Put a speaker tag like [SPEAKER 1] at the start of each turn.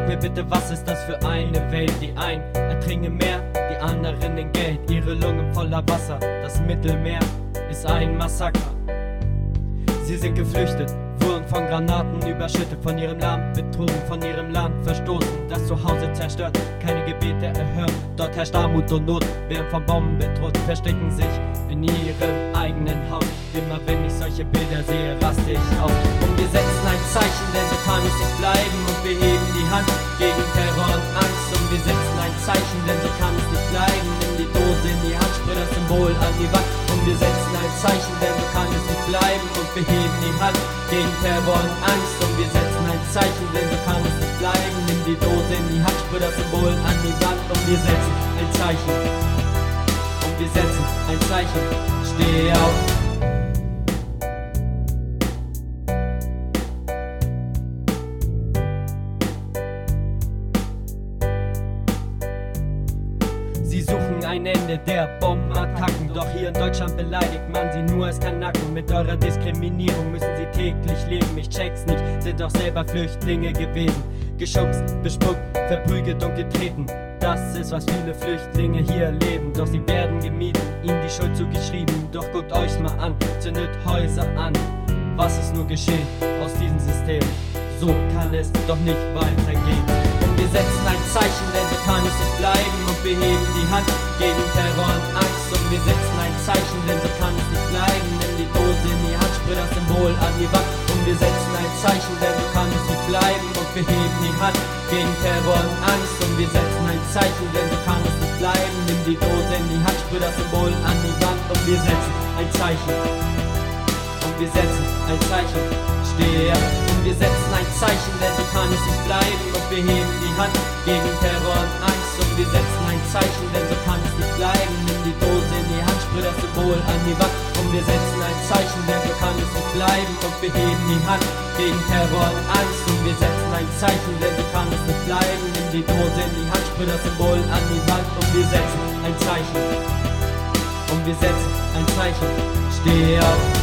[SPEAKER 1] mir bitte, was ist das für eine Welt? Die einen ertrinken mehr, die anderen in Geld. Ihre Lungen voller Wasser, das Mittelmeer ist ein Massaker. Sie sind geflüchtet, wurden von Granaten überschüttet, von ihrem Land betrogen, von ihrem Land verstoßen, das Zuhause zerstört, keine Gebete erhört. Dort herrscht Armut und Not, werden von Bomben bedroht, verstecken sich in ihrem eigenen Haus. Immer wenn ich solche Bilder sehe, raste ich auf. Und wir setzen ein Zeichen, denn so kann es nicht bleiben. Und wir Hand gegen Terror und Angst. Und wir setzen ein Zeichen, denn so kann es nicht bleiben. Nimm die Dose in die Hand, sprüh das Symbol an die Wand. Und wir setzen ein Zeichen, denn so kann es nicht bleiben. Und wir heben die Hand gegen Terror und Angst. Und wir setzen ein Zeichen, denn so kann es nicht bleiben. Nimm die Dose in die Hand, sprüh das Symbol an die Wand. Und wir setzen ein Zeichen. Und wir setzen ein Zeichen. Steh auf. Sie suchen ein Ende der Bombenattacken. Doch hier in Deutschland beleidigt man sie nur als Kanaken. Mit eurer Diskriminierung müssen sie täglich leben. Ich check's nicht, sind doch selber Flüchtlinge gewesen. Geschubst, bespuckt, verprügelt und getreten. Das ist, was viele Flüchtlinge hier erleben. Doch sie werden gemieden, ihnen die Schuld zugeschrieben. Doch guckt euch mal an, zündet Häuser an. Was ist nur geschehen aus diesem System? So kann es doch nicht weitergehen. Und wir setzen ein Zeichen, denn so kann es nicht bleiben. Wir heben die Hand gegen Terror und Angst. Und wir setzen ein Zeichen, denn so kann es nicht bleiben. Nimm die Dose in die Hand, sprüh das Symbol an die Wand. Und wir setzen ein Zeichen, denn so kann es nicht bleiben. Und wir heben die Hand gegen Terror und Angst. Und wir setzen ein Zeichen, denn so kann es nicht bleiben. Nimm die Dose in die Hand, sprüh das Symbol an die Wand. Und wir setzen ein Zeichen. Und wir setzen ein Zeichen. Steh auf. Und wir setzen ein Zeichen, denn so kann es nicht bleiben. Und wir heben die Hand gegen Terror und Angst. Und wir setzen Zeichen, denn so kann es nicht bleiben. Nimm die Dose in die Hand, sprüh das Symbol an die Wand. Und wir setzen ein Zeichen, denn so kann es nicht bleiben. Und wir heben die Hand gegen Terror und Angst. Und wir setzen ein Zeichen, denn so kann es nicht bleiben. Nimm die Dose in die Hand, sprüh das Symbol an die Wand. Und wir setzen ein Zeichen. Und wir setzen ein Zeichen. Steh auf.